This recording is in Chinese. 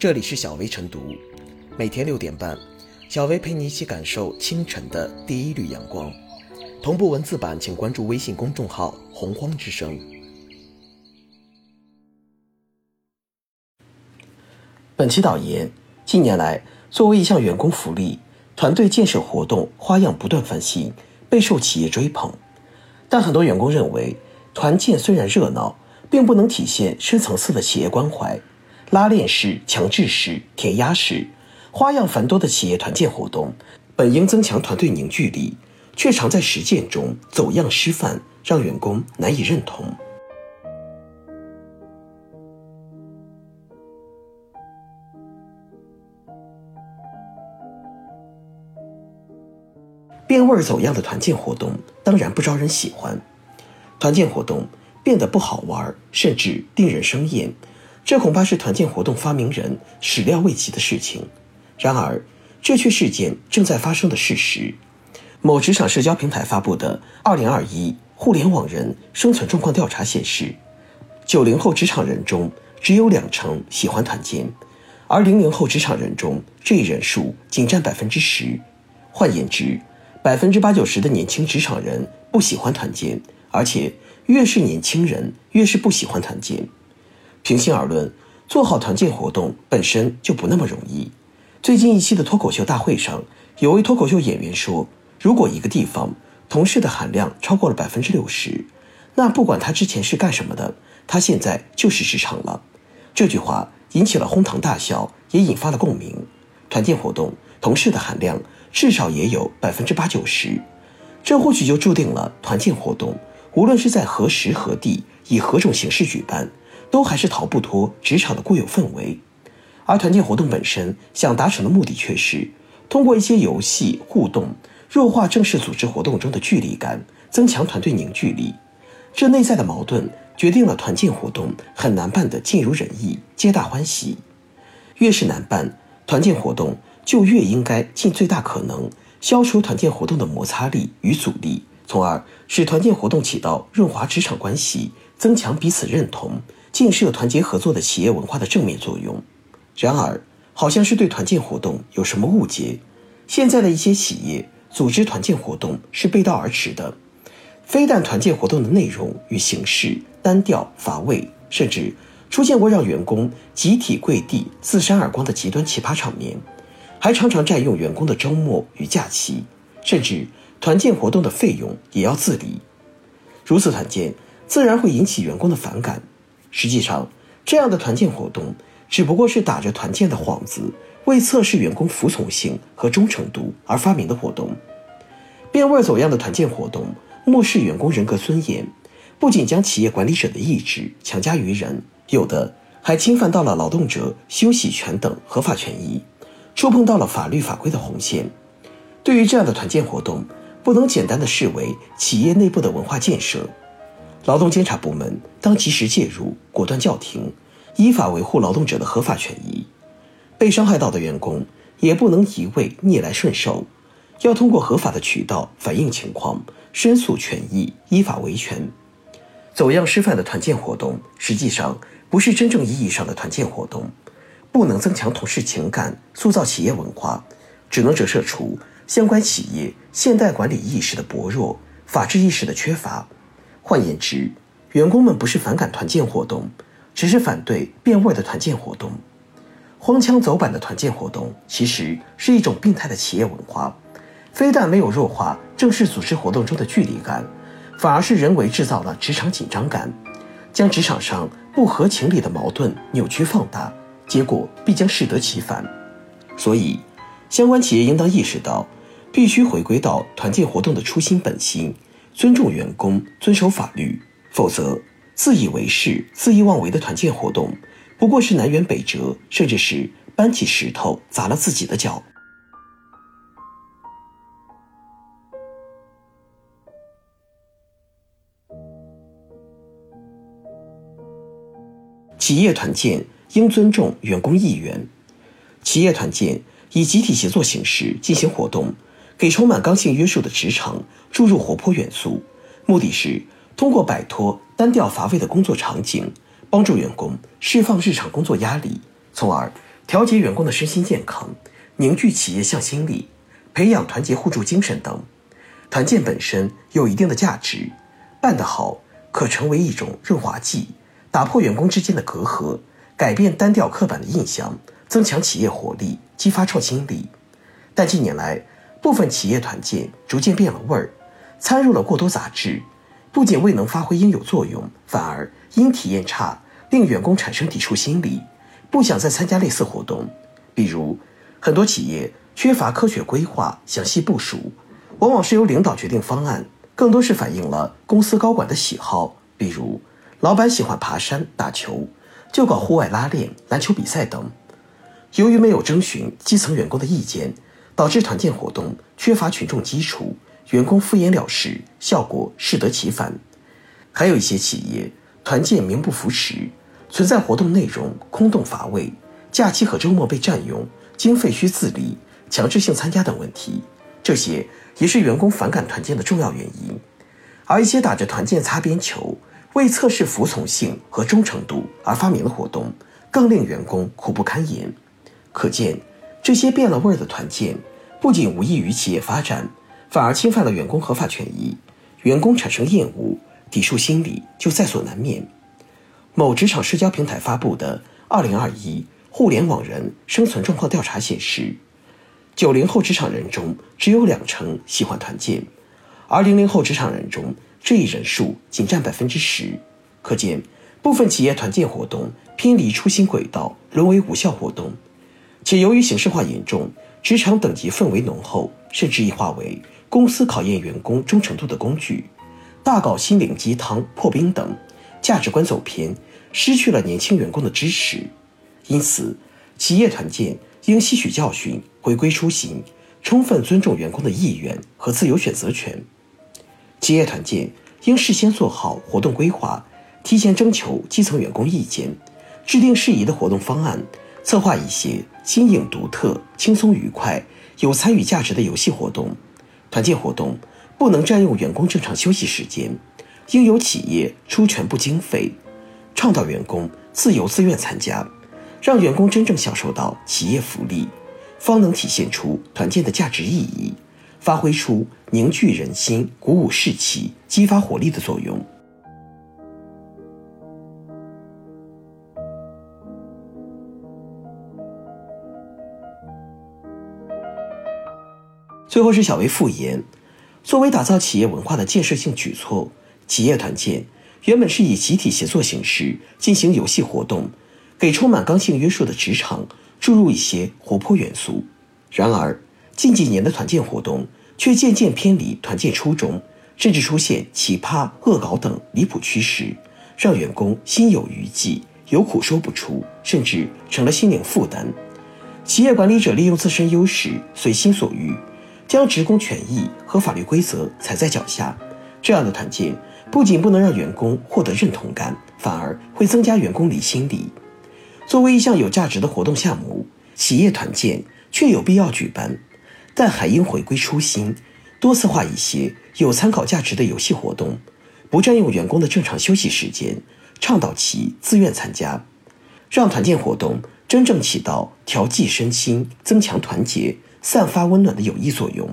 这里是小薇晨读，每天六点半，小薇陪你一起感受清晨的第一缕阳光。同步文字版，请关注微信公众号“洪荒之声”。本期导言：近年来，作为一项员工福利，团队建设活动花样不断翻新，备受企业追捧。但很多员工认为，团建虽然热闹，并不能体现深层次的企业关怀。拉链式、强制式、填鸭式，花样繁多的企业团建活动，本应增强团队凝聚力，却常在实践中走样失范，让员工难以认同。变味儿走样的团建活动当然不招人喜欢，团建活动变得不好玩，甚至令人生厌。这恐怕是团建活动发明人始料未及的事情。然而，这却是件正在发生的事实。某职场社交平台发布的《二零二一互联网人生存状况调查》显示，九零后职场人中只有两成喜欢团建，而零零后职场人中这一人数仅占百分之十。换言之，百分之八九十的年轻职场人不喜欢团建，而且越是年轻人越是不喜欢团建。平心而论，做好团建活动本身就不那么容易。最近一期的脱口秀大会上，有位脱口秀演员说：“如果一个地方同事的含量超过了百分之六十，那不管他之前是干什么的，他现在就是职场了。”这句话引起了哄堂大笑，也引发了共鸣。团建活动同事的含量至少也有百分之八九十，这或许就注定了团建活动无论是在何时何地，以何种形式举办。都还是逃不脱职场的固有氛围，而团建活动本身想达成的目的却是通过一些游戏互动，弱化正式组织活动中的距离感，增强团队凝聚力。这内在的矛盾决定了团建活动很难办得尽如人意、皆大欢喜。越是难办，团建活动就越应该尽最大可能消除团建活动的摩擦力与阻力，从而使团建活动起到润滑职场关系、增强彼此认同。建设团结合作的企业文化的正面作用。然而，好像是对团建活动有什么误解。现在的一些企业组织团建活动是背道而驰的，非但团建活动的内容与形式单调乏味，甚至出现过让员工集体跪地自扇耳光的极端奇葩场面，还常常占用员工的周末与假期，甚至团建活动的费用也要自理。如此团建，自然会引起员工的反感。实际上，这样的团建活动只不过是打着团建的幌子，为测试员工服从性和忠诚度而发明的活动。变味走样的团建活动，漠视员工人格尊严，不仅将企业管理者的意志强加于人，有的还侵犯到了劳动者休息权等合法权益，触碰到了法律法规的红线。对于这样的团建活动，不能简单的视为企业内部的文化建设。劳动监察部门当及时介入，果断叫停，依法维护劳动者的合法权益。被伤害到的员工也不能一味逆来顺受，要通过合法的渠道反映情况，申诉权益，依法维权。走样失范的团建活动，实际上不是真正意义上的团建活动，不能增强同事情感，塑造企业文化，只能折射出相关企业现代管理意识的薄弱，法治意识的缺乏。换言之，员工们不是反感团建活动，只是反对变味的团建活动。荒腔走板的团建活动其实是一种病态的企业文化，非但没有弱化正式组织活动中的距离感，反而是人为制造了职场紧张感，将职场上不合情理的矛盾扭曲放大，结果必将适得其反。所以，相关企业应当意识到，必须回归到团建活动的初心本心。尊重员工，遵守法律，否则自以为是、肆意妄为的团建活动，不过是南辕北辙，甚至是搬起石头砸了自己的脚。企业团建应尊重员工意愿，企业团建以集体协作形式进行活动。给充满刚性约束的职场注入活泼元素，目的是通过摆脱单调乏味的工作场景，帮助员工释放日常工作压力，从而调节员工的身心健康，凝聚企业向心力，培养团结互助精神等。团建本身有一定的价值，办得好可成为一种润滑剂，打破员工之间的隔阂，改变单调刻板的印象，增强企业活力，激发创新力。但近年来，部分企业团建逐渐变了味儿，掺入了过多杂质，不仅未能发挥应有作用，反而因体验差，令员工产生抵触心理，不想再参加类似活动。比如，很多企业缺乏科学规划、详细部署。往往是由领导决定方案，更多是反映了公司高管的喜好。比如，老板喜欢爬山、打球，就搞户外拉练、篮球比赛等。由于没有征询基层员工的意见，导致团建活动缺乏群众基础，员工敷衍了事，效果适得其反。还有一些企业团建名不符实，存在活动内容空洞乏味、假期和周末被占用、经费需自理、强制性参加等问题。这些也是员工反感团建的重要原因，而一些打着团建擦边球、为测试服从性和忠诚度而发明的活动，更令员工苦不堪言。可见，这些变了味儿的团建，不仅无益于企业发展，反而侵犯了员工合法权益，员工产生厌恶、抵触心理就在所难免。某职场社交平台发布的《二零二一互联网人生存状况调查》显示。九零后职场人中只有两成喜欢团建，而零零后职场人中这一人数仅占百分之十。可见，部分企业团建活动偏离初心轨道，沦为无效活动。且由于形式化严重，职场等级氛围浓厚，甚至异化为公司考验员工忠诚度的工具，大搞心灵鸡汤、破冰等，价值观走偏，失去了年轻员工的支持。因此，企业团建。应吸取教训，回归初心，充分尊重员工的意愿和自由选择权。企业团建应事先做好活动规划，提前征求基层员工意见，制定适宜的活动方案，策划一些新颖独特、轻松愉快、有参与价值的游戏活动。团建活动不能占用员工正常休息时间，应由企业出全部经费，倡导员工自由自愿参加。让员工真正享受到企业福利，方能体现出团建的价值意义，发挥出凝聚人心、鼓舞士气、激发活力的作用。最后是小薇复言，作为打造企业文化的建设性举措，企业团建原本是以集体协作形式进行游戏活动。给充满刚性约束的职场注入一些活泼元素，然而近几年的团建活动却渐渐偏离团建初衷，甚至出现奇葩、恶搞等离谱趋势，让员工心有余悸，有苦说不出，甚至成了心灵负担。企业管理者利用自身优势，随心所欲，将职工权益和法律规则踩在脚下，这样的团建不仅不能让员工获得认同感，反而会增加员工离心力。作为一项有价值的活动项目，企业团建确有必要举办，但还应回归初心，多次化一些有参考价值的游戏活动，不占用员工的正常休息时间，倡导其自愿参加，让团建活动真正起到调剂身心、增强团结、散发温暖的有益作用。